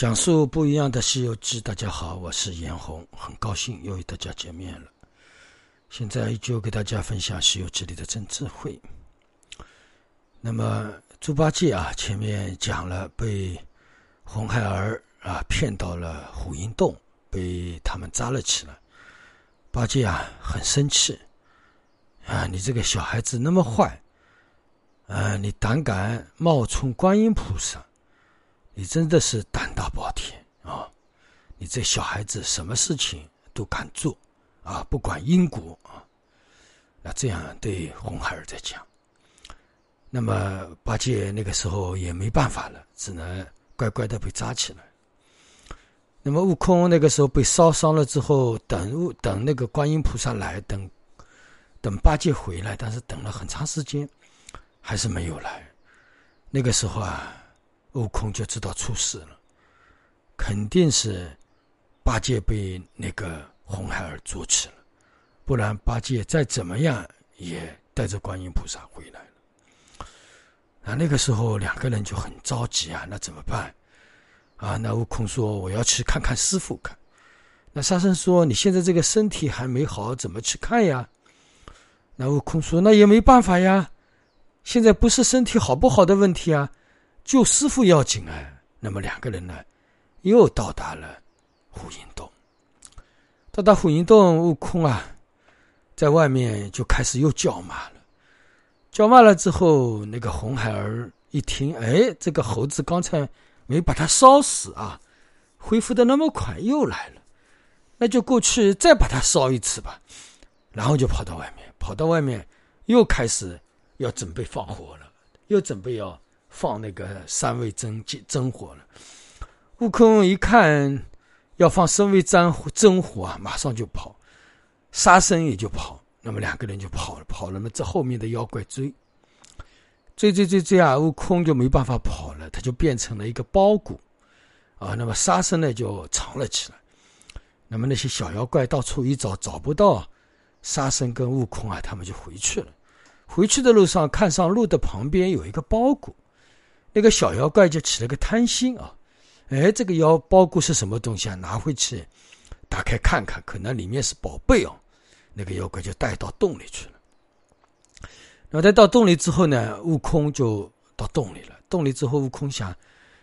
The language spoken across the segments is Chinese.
讲述不一样的《西游记》，大家好，我是严红，很高兴又与大家见面了。现在就给大家分享《西游记》里的真智慧。那么猪八戒啊，前面讲了被红孩儿啊骗到了虎阴洞，被他们扎了起来。八戒啊很生气啊，你这个小孩子那么坏，啊，你胆敢冒充观音菩萨！你真的是胆大包天啊！你这小孩子什么事情都敢做啊，不管因果啊！那这样对红孩儿在讲，那么八戒那个时候也没办法了，只能乖乖的被扎起来。那么悟空那个时候被烧伤了之后，等悟等那个观音菩萨来，等等八戒回来，但是等了很长时间，还是没有来。那个时候啊。悟空就知道出事了，肯定是八戒被那个红孩儿捉起了，不然八戒再怎么样也带着观音菩萨回来了。啊，那个时候两个人就很着急啊，那怎么办？啊，那悟空说：“我要去看看师傅看。”那沙僧说：“你现在这个身体还没好，怎么去看呀？”那悟空说：“那也没办法呀，现在不是身体好不好的问题啊。”救师傅要紧啊！那么两个人呢，又到达了虎阴洞。到达虎阴洞，悟空啊，在外面就开始又叫骂了。叫骂了之后，那个红孩儿一听，哎，这个猴子刚才没把他烧死啊，恢复的那么快，又来了，那就过去再把他烧一次吧。然后就跑到外面，跑到外面又开始要准备放火了，又准备要。放那个三味真真火了，悟空一看要放三味真真火啊，马上就跑，沙僧也就跑，那么两个人就跑了，跑了嘛，这后面的妖怪追，追追追追啊，悟空就没办法跑了，他就变成了一个包谷，啊，那么沙僧呢就藏了起来，那么那些小妖怪到处一找找不到，沙僧跟悟空啊，他们就回去了，回去的路上看上路的旁边有一个包裹。那个小妖怪就起了个贪心啊，哎，这个妖包谷是什么东西啊？拿回去打开看看，可能里面是宝贝哦。那个妖怪就带到洞里去了。那么带到洞里之后呢，悟空就到洞里了。洞里之后，悟空想，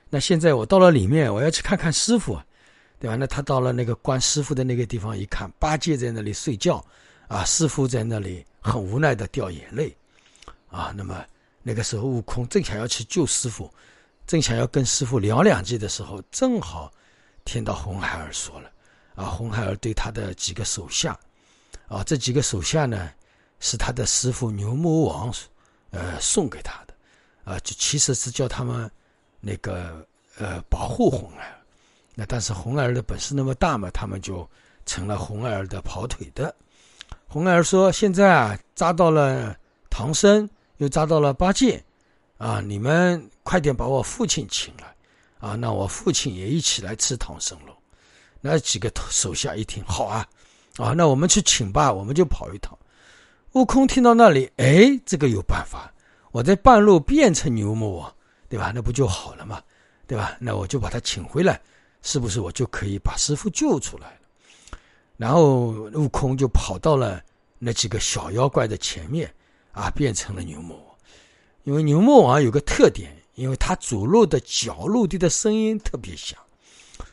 那现在我到了里面，我要去看看师傅，对吧？那他到了那个关师傅的那个地方一看，八戒在那里睡觉，啊，师傅在那里很无奈的掉眼泪，啊，那么。那个时候，悟空正想要去救师傅，正想要跟师傅聊两句的时候，正好听到红孩儿说了：“啊，红孩儿对他的几个手下，啊，这几个手下呢，是他的师傅牛魔王，呃，送给他的，啊，就其实是叫他们那个呃保护红孩儿。那但是红孩儿的本事那么大嘛，他们就成了红孩儿的跑腿的。红孩儿说：现在啊，扎到了唐僧。”又抓到了八戒，啊！你们快点把我父亲请来，啊！那我父亲也一起来吃唐僧肉。那几个手下一听，好啊，啊！那我们去请吧，我们就跑一趟。悟空听到那里，哎，这个有办法，我在半路变成牛魔王，对吧？那不就好了嘛，对吧？那我就把他请回来，是不是我就可以把师傅救出来了？然后悟空就跑到了那几个小妖怪的前面。啊，变成了牛魔王，因为牛魔王有个特点，因为他走路的脚落地的声音特别响。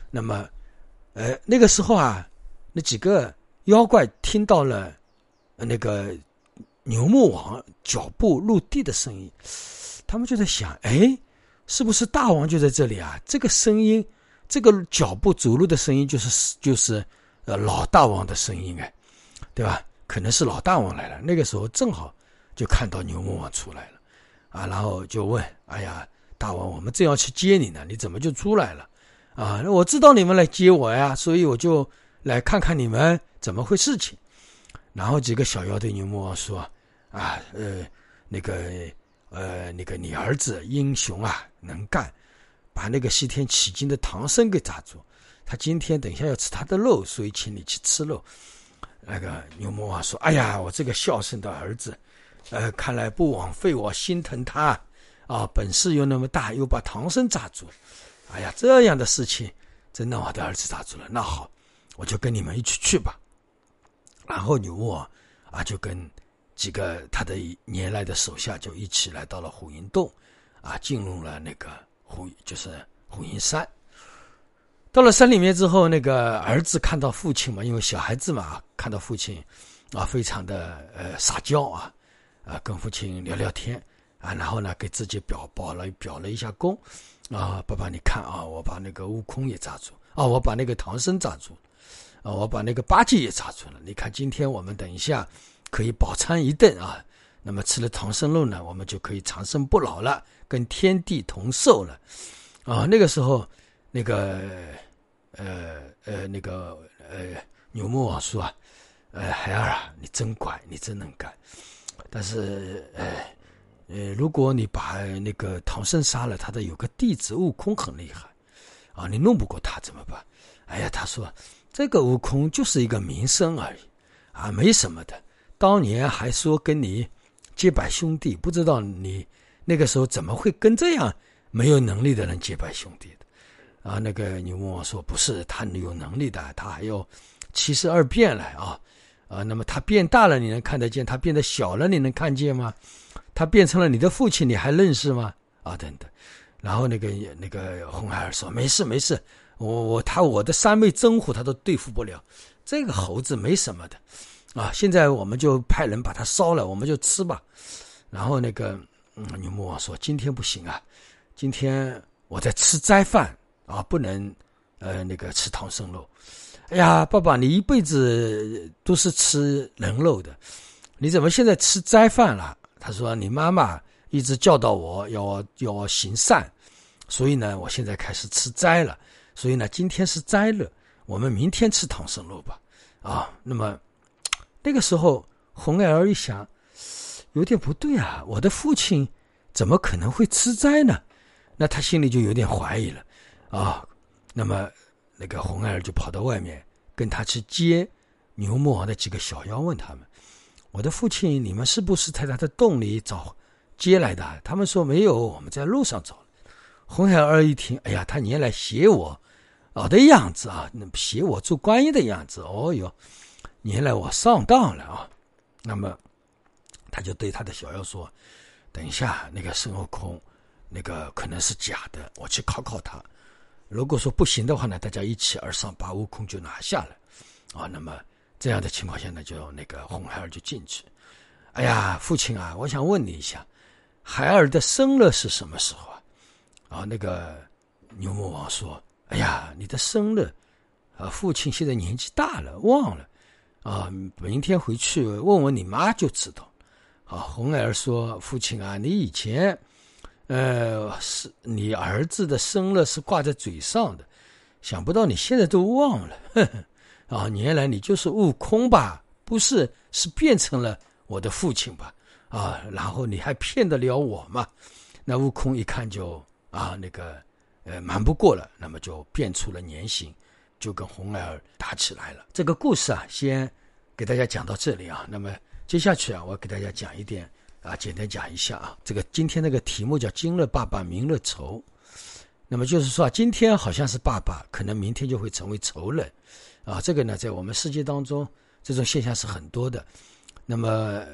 那么，呃，那个时候啊，那几个妖怪听到了那个牛魔王脚步落地的声音，他们就在想：哎，是不是大王就在这里啊？这个声音，这个脚步走路的声音，就是就是呃老大王的声音哎，对吧？可能是老大王来了。那个时候正好。就看到牛魔王出来了，啊，然后就问：“哎呀，大王，我们正要去接你呢，你怎么就出来了？”啊，我知道你们来接我呀，所以我就来看看你们怎么回事情。然后几个小妖对牛魔王说：“啊，呃，那个，呃，那个你儿子英雄啊，能干，把那个西天取经的唐僧给抓住，他今天等一下要吃他的肉，所以请你去吃肉。”那个牛魔王说：“哎呀，我这个孝顺的儿子。”呃，看来不枉费我心疼他，啊，本事又那么大，又把唐僧抓住，哎呀，这样的事情真让我的儿子抓住了。那好，我就跟你们一起去吧。然后牛牧王啊，就跟几个他的年来的手下就一起来到了虎云洞，啊，进入了那个虎，就是虎云山。到了山里面之后，那个儿子看到父亲嘛，因为小孩子嘛，看到父亲，啊，非常的呃撒娇啊，啊，跟父亲聊聊天啊，然后呢，给自己表保了表了一下功，啊，爸爸你看啊，我把那个悟空也抓住，啊，我把那个唐僧抓住，啊，我把那个八戒也抓住了。你看今天我们等一下可以饱餐一顿啊，那么吃了唐僧肉呢，我们就可以长生不老了，跟天地同寿了，啊，那个时候那个。呃呃，那个呃，牛魔王说啊，呃，孩儿啊，你真乖，你真能干。但是，呃呃，如果你把那个唐僧杀了，他的有个弟子悟空很厉害，啊，你弄不过他怎么办？哎呀，他说这个悟空就是一个名声而已，啊，没什么的。当年还说跟你结拜兄弟，不知道你那个时候怎么会跟这样没有能力的人结拜兄弟的？啊，那个牛魔王说不是他有能力的，他还有七十二变来啊啊！那么他变大了，你能看得见；他变得小了，你能看见吗？他变成了你的父亲，你还认识吗？啊，等等。然后那个那个红孩儿说：“没事没事，我我他我的三昧真虎他都对付不了，这个猴子没什么的啊！现在我们就派人把它烧了，我们就吃吧。”然后那个，牛魔王说：“今天不行啊，今天我在吃斋饭。”啊，不能，呃，那个吃唐僧肉。哎呀，爸爸，你一辈子都是吃人肉的，你怎么现在吃斋饭了？他说，你妈妈一直教导我要要行善，所以呢，我现在开始吃斋了。所以呢，今天是斋日，我们明天吃唐僧肉吧。啊，那么那个时候，红孩儿一想，有点不对啊，我的父亲怎么可能会吃斋呢？那他心里就有点怀疑了。啊，那么那个红孩儿就跑到外面跟他去接牛魔王的几个小妖，问他们：“我的父亲，你们是不是在他的洞里找接来的？”他们说：“没有，我们在路上找。”红孩儿一听，哎呀，他年来写我哦的样子啊，那写我做观音的样子，哦哟，原来我上当了啊！那么他就对他的小妖说：“等一下，那个孙悟空，那个可能是假的，我去考考他。”如果说不行的话呢，大家一起而上，把悟空就拿下了，啊，那么这样的情况下呢，就那个红孩儿就进去。哎呀，父亲啊，我想问你一下，孩儿的生日是什么时候啊？啊，那个牛魔王说：“哎呀，你的生日，啊，父亲现在年纪大了，忘了，啊，明天回去问问你妈就知道。”啊，红孩儿说：“父亲啊，你以前……”呃，是你儿子的生日是挂在嘴上的，想不到你现在都忘了。呵 呵啊，原来你就是悟空吧？不是，是变成了我的父亲吧？啊，然后你还骗得了我吗？那悟空一看就啊，那个呃，瞒不过了，那么就变出了原形，就跟红孩儿打起来了。这个故事啊，先给大家讲到这里啊。那么接下去啊，我给大家讲一点。啊，简单讲一下啊，这个今天那个题目叫“今日爸爸，明日仇”，那么就是说啊，今天好像是爸爸，可能明天就会成为仇人，啊，这个呢，在我们世界当中，这种现象是很多的。那么，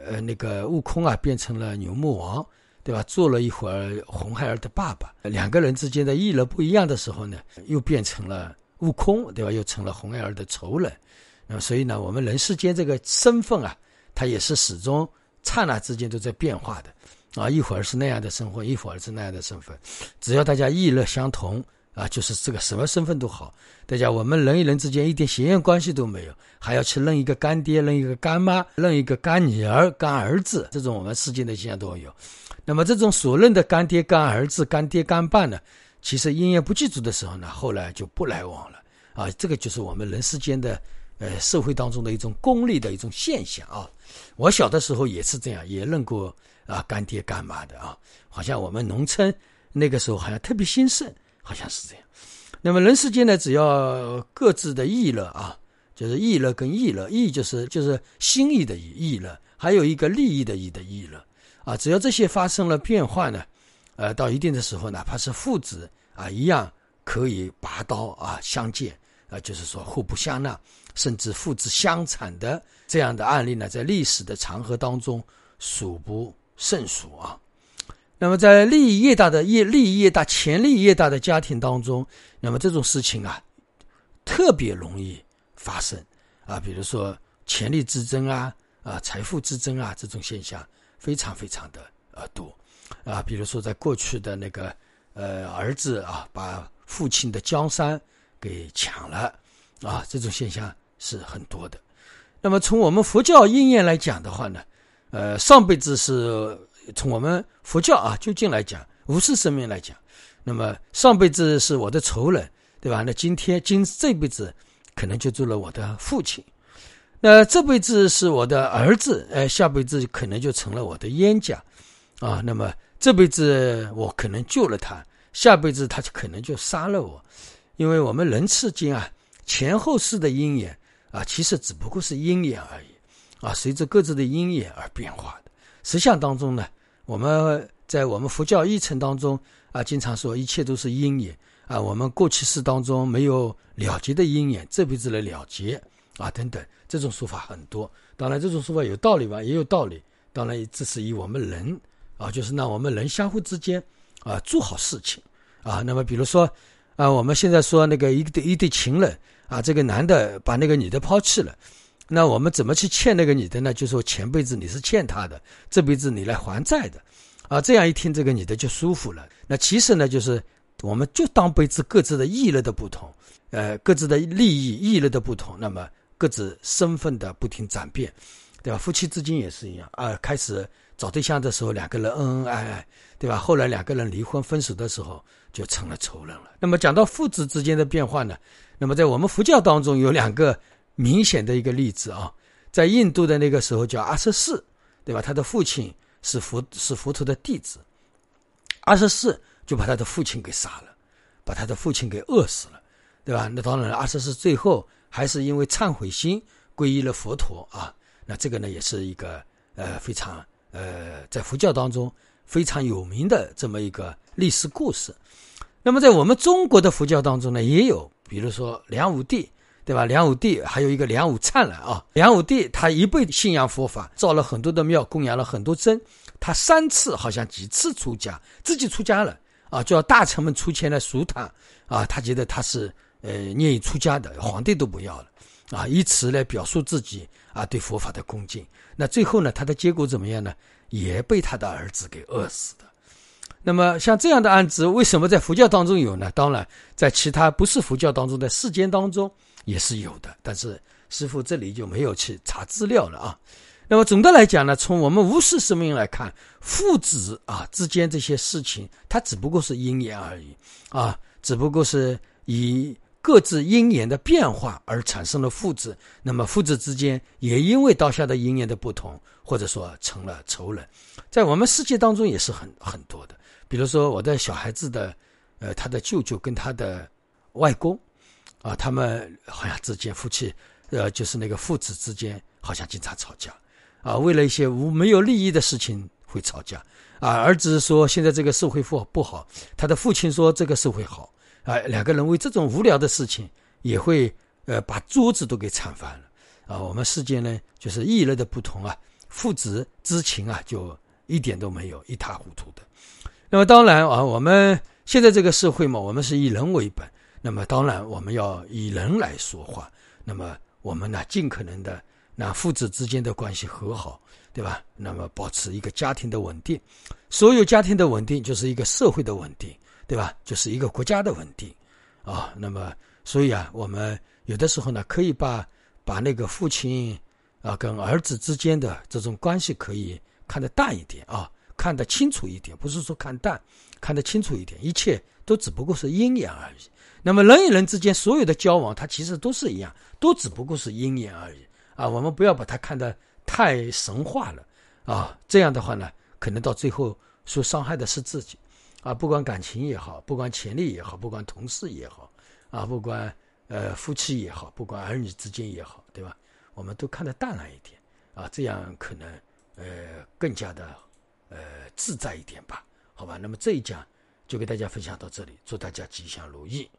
呃，那个悟空啊，变成了牛魔王，对吧？做了一会儿红孩儿的爸爸，两个人之间的意乐不一样的时候呢，又变成了悟空，对吧？又成了红孩儿的仇人。那么，所以呢，我们人世间这个身份啊，它也是始终。刹那之间都在变化的，啊，一会儿是那样的生活，一会儿是那样的身份，只要大家意乐相同，啊，就是这个什么身份都好。大家我们人与人之间一点血缘关系都没有，还要去认一个干爹、认一个干妈、认一个干女儿、干儿子，这种我们世间的现象都有。那么这种所认的干爹、干儿子、干爹、干爸呢，其实因缘不具足的时候呢，后来就不来往了。啊，这个就是我们人世间的。呃，社会当中的一种功利的一种现象啊，我小的时候也是这样，也认过啊干爹干妈的啊，好像我们农村那个时候好像特别兴盛，好像是这样。那么人世间呢，只要各自的意乐啊，就是意乐跟意乐，意就是就是心意的意意乐，还有一个利益的意的意乐。啊，只要这些发生了变化呢，呃，到一定的时候，哪怕是父子啊，一样可以拔刀啊相见。啊，就是说互不相让，甚至父子相残的这样的案例呢，在历史的长河当中数不胜数啊。那么在利益越大的越利益越大、潜力越大的家庭当中，那么这种事情啊，特别容易发生啊，比如说权力之争啊。啊，财富之争啊，这种现象非常非常的呃多，啊，比如说在过去的那个呃儿子啊，把父亲的江山给抢了，啊，这种现象是很多的。那么从我们佛教因缘来讲的话呢，呃，上辈子是从我们佛教啊究竟来讲，无事生命来讲，那么上辈子是我的仇人，对吧？那今天今这辈子可能就做了我的父亲。那这辈子是我的儿子，哎，下辈子可能就成了我的冤家，啊，那么这辈子我可能救了他，下辈子他就可能就杀了我，因为我们人世间啊，前后世的因缘啊，其实只不过是因缘而已，啊，随着各自的因缘而变化的。实相当中呢，我们在我们佛教义程当中啊，经常说一切都是因缘啊，我们过去世当中没有了结的因缘，这辈子来了结。啊，等等，这种说法很多。当然，这种说法有道理吧？也有道理。当然，这是以我们人啊，就是让我们人相互之间啊做好事情啊。那么，比如说啊，我们现在说那个一对一对情人啊，这个男的把那个女的抛弃了，那我们怎么去欠那个女的呢？就说前辈子你是欠她的，这辈子你来还债的啊。这样一听，这个女的就舒服了。那其实呢，就是我们就当辈子各自的意乐的不同，呃，各自的利益意乐的不同，那么。各自身份的不停转变，对吧？夫妻之间也是一样啊。开始找对象的时候，两个人恩恩爱爱，对吧？后来两个人离婚分手的时候，就成了仇人了。那么讲到父子之间的变化呢？那么在我们佛教当中有两个明显的一个例子啊，在印度的那个时候叫阿瑟四，对吧？他的父亲是佛是佛陀的弟子，阿瑟四就把他的父亲给杀了，把他的父亲给饿死了，对吧？那当然，阿瑟四最后。还是因为忏悔心皈依了佛陀啊，那这个呢也是一个呃非常呃在佛教当中非常有名的这么一个历史故事。那么在我们中国的佛教当中呢，也有，比如说梁武帝，对吧？梁武帝还有一个梁武灿了啊。梁武帝他一辈信仰佛法，造了很多的庙，供养了很多僧。他三次好像几次出家，自己出家了啊，叫大臣们出钱来赎他啊，他觉得他是。呃，愿意出家的皇帝都不要了，啊，以此来表述自己啊对佛法的恭敬。那最后呢，他的结果怎么样呢？也被他的儿子给饿死的。那么像这样的案子，为什么在佛教当中有呢？当然，在其他不是佛教当中的世间当中也是有的。但是师傅这里就没有去查资料了啊。那么总的来讲呢，从我们无事生命来看，父子啊之间这些事情，它只不过是因缘而已啊，只不过是以。各自因缘的变化而产生了父子，那么父子之间也因为当下的因缘的不同，或者说成了仇人，在我们世界当中也是很很多的。比如说我的小孩子的，呃，他的舅舅跟他的外公，啊，他们好像之间夫妻，呃，就是那个父子之间好像经常吵架，啊，为了一些无没有利益的事情会吵架，啊，儿子说现在这个社会不不好，他的父亲说这个社会好。啊，两个人为这种无聊的事情也会呃把桌子都给铲翻了啊！我们世界呢，就是异类的不同啊，父子之情啊，就一点都没有，一塌糊涂的。那么当然啊，我们现在这个社会嘛，我们是以人为本，那么当然我们要以人来说话。那么我们呢，尽可能的让父子之间的关系和好，对吧？那么保持一个家庭的稳定，所有家庭的稳定就是一个社会的稳定。对吧？就是一个国家的稳定，啊，那么所以啊，我们有的时候呢，可以把把那个父亲啊跟儿子之间的这种关系可以看得淡一点啊，看得清楚一点，不是说看淡，看得清楚一点，一切都只不过是因缘而已。那么人与人之间所有的交往，它其实都是一样，都只不过是因缘而已啊。我们不要把它看得太神话了啊，这样的话呢，可能到最后受伤害的是自己。啊，不管感情也好，不管权力也好，不管同事也好，啊，不管呃夫妻也好，不管儿女之间也好，对吧？我们都看得淡然一点，啊，这样可能呃更加的呃自在一点吧，好吧？那么这一讲就给大家分享到这里，祝大家吉祥如意。